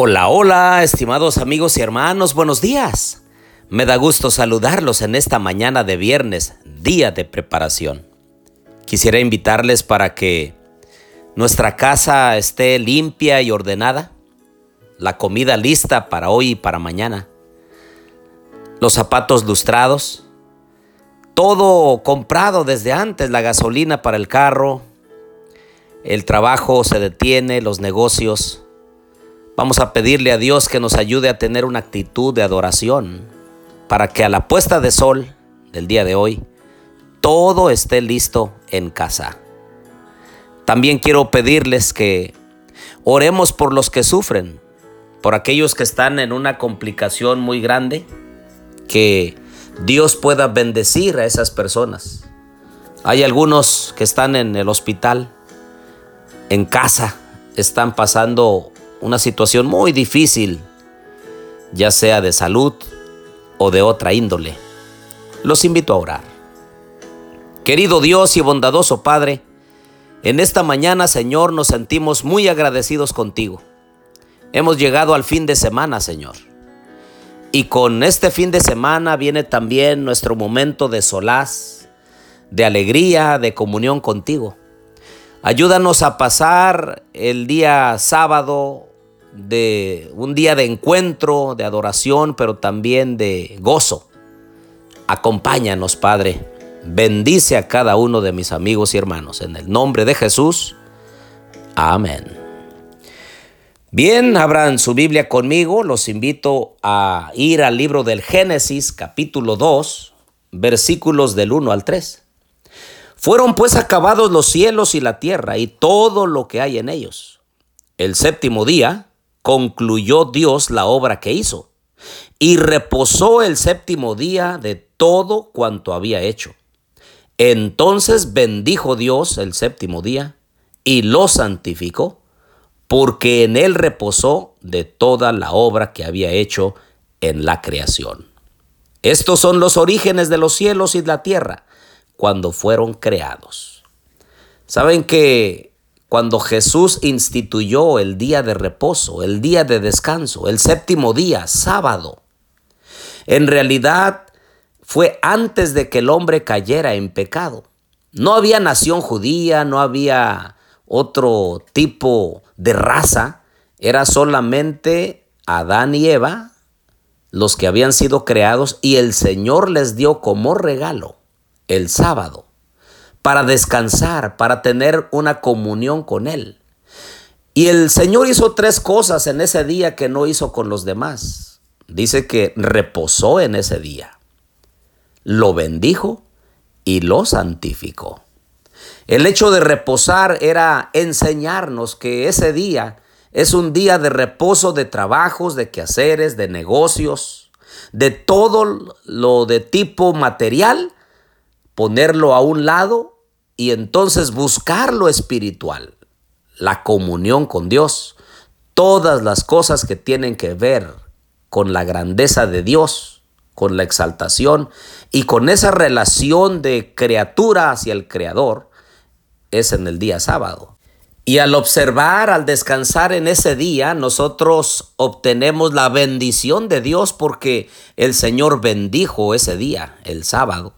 Hola, hola, estimados amigos y hermanos, buenos días. Me da gusto saludarlos en esta mañana de viernes, día de preparación. Quisiera invitarles para que nuestra casa esté limpia y ordenada, la comida lista para hoy y para mañana, los zapatos lustrados, todo comprado desde antes, la gasolina para el carro, el trabajo se detiene, los negocios, Vamos a pedirle a Dios que nos ayude a tener una actitud de adoración para que a la puesta de sol del día de hoy todo esté listo en casa. También quiero pedirles que oremos por los que sufren, por aquellos que están en una complicación muy grande, que Dios pueda bendecir a esas personas. Hay algunos que están en el hospital, en casa, están pasando una situación muy difícil, ya sea de salud o de otra índole. Los invito a orar. Querido Dios y bondadoso Padre, en esta mañana, Señor, nos sentimos muy agradecidos contigo. Hemos llegado al fin de semana, Señor. Y con este fin de semana viene también nuestro momento de solaz, de alegría, de comunión contigo. Ayúdanos a pasar el día sábado de un día de encuentro, de adoración, pero también de gozo. Acompáñanos, Padre. Bendice a cada uno de mis amigos y hermanos. En el nombre de Jesús. Amén. Bien, abran su Biblia conmigo. Los invito a ir al libro del Génesis, capítulo 2, versículos del 1 al 3. Fueron pues acabados los cielos y la tierra y todo lo que hay en ellos. El séptimo día concluyó Dios la obra que hizo y reposó el séptimo día de todo cuanto había hecho. Entonces bendijo Dios el séptimo día y lo santificó, porque en él reposó de toda la obra que había hecho en la creación. Estos son los orígenes de los cielos y la tierra cuando fueron creados. Saben que cuando Jesús instituyó el día de reposo, el día de descanso, el séptimo día, sábado. En realidad fue antes de que el hombre cayera en pecado. No había nación judía, no había otro tipo de raza, era solamente Adán y Eva los que habían sido creados y el Señor les dio como regalo el sábado para descansar, para tener una comunión con Él. Y el Señor hizo tres cosas en ese día que no hizo con los demás. Dice que reposó en ese día, lo bendijo y lo santificó. El hecho de reposar era enseñarnos que ese día es un día de reposo de trabajos, de quehaceres, de negocios, de todo lo de tipo material ponerlo a un lado y entonces buscar lo espiritual, la comunión con Dios, todas las cosas que tienen que ver con la grandeza de Dios, con la exaltación y con esa relación de criatura hacia el Creador, es en el día sábado. Y al observar, al descansar en ese día, nosotros obtenemos la bendición de Dios porque el Señor bendijo ese día, el sábado.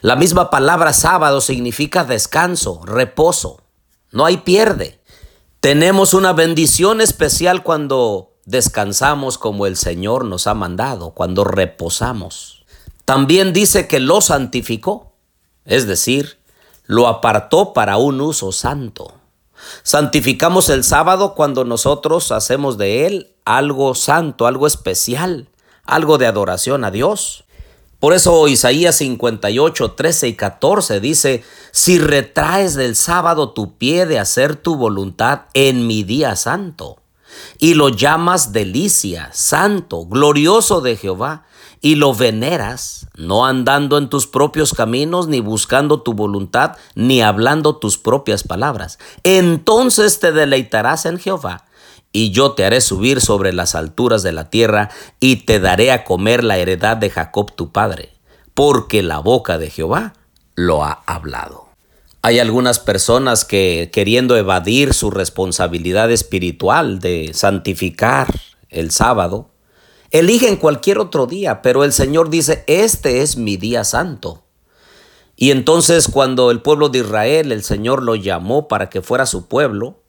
La misma palabra sábado significa descanso, reposo. No hay pierde. Tenemos una bendición especial cuando descansamos como el Señor nos ha mandado, cuando reposamos. También dice que lo santificó, es decir, lo apartó para un uso santo. Santificamos el sábado cuando nosotros hacemos de él algo santo, algo especial, algo de adoración a Dios. Por eso Isaías 58, 13 y 14 dice, si retraes del sábado tu pie de hacer tu voluntad en mi día santo, y lo llamas delicia, santo, glorioso de Jehová, y lo veneras, no andando en tus propios caminos, ni buscando tu voluntad, ni hablando tus propias palabras, entonces te deleitarás en Jehová y yo te haré subir sobre las alturas de la tierra, y te daré a comer la heredad de Jacob tu padre, porque la boca de Jehová lo ha hablado. Hay algunas personas que queriendo evadir su responsabilidad espiritual de santificar el sábado, eligen cualquier otro día, pero el Señor dice, este es mi día santo. Y entonces cuando el pueblo de Israel, el Señor lo llamó para que fuera su pueblo,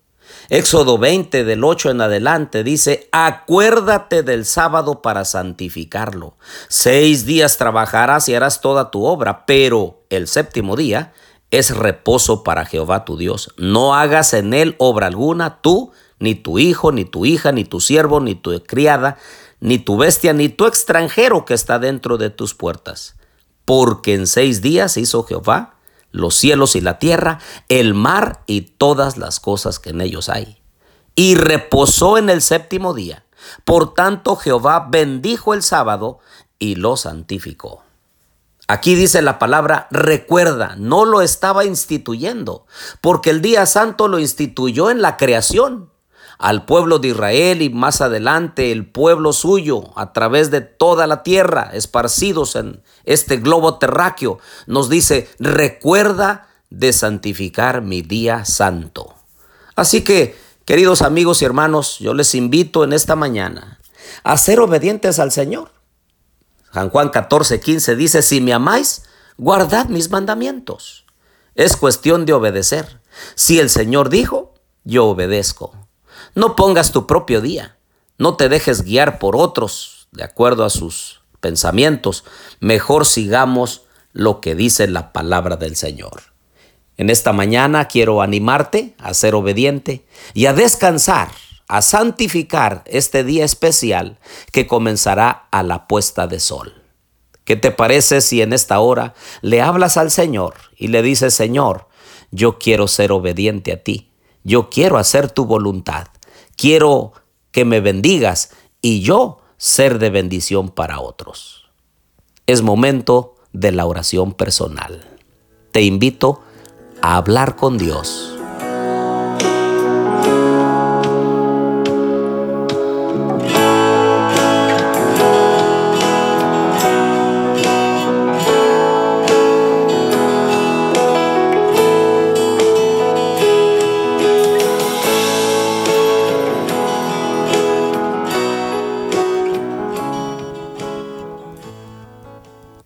Éxodo 20 del 8 en adelante dice, acuérdate del sábado para santificarlo. Seis días trabajarás y harás toda tu obra, pero el séptimo día es reposo para Jehová tu Dios. No hagas en él obra alguna, tú, ni tu hijo, ni tu hija, ni tu siervo, ni tu criada, ni tu bestia, ni tu extranjero que está dentro de tus puertas. Porque en seis días hizo Jehová los cielos y la tierra, el mar y todas las cosas que en ellos hay. Y reposó en el séptimo día. Por tanto Jehová bendijo el sábado y lo santificó. Aquí dice la palabra recuerda, no lo estaba instituyendo, porque el día santo lo instituyó en la creación al pueblo de Israel y más adelante el pueblo suyo a través de toda la tierra, esparcidos en este globo terráqueo, nos dice, recuerda de santificar mi día santo. Así que, queridos amigos y hermanos, yo les invito en esta mañana a ser obedientes al Señor. San Juan 14, 15 dice, si me amáis, guardad mis mandamientos. Es cuestión de obedecer. Si el Señor dijo, yo obedezco. No pongas tu propio día. No te dejes guiar por otros de acuerdo a sus pensamientos. Mejor sigamos lo que dice la palabra del Señor. En esta mañana quiero animarte a ser obediente y a descansar, a santificar este día especial que comenzará a la puesta de sol. ¿Qué te parece si en esta hora le hablas al Señor y le dices, Señor, yo quiero ser obediente a ti, yo quiero hacer tu voluntad? Quiero que me bendigas y yo ser de bendición para otros. Es momento de la oración personal. Te invito a hablar con Dios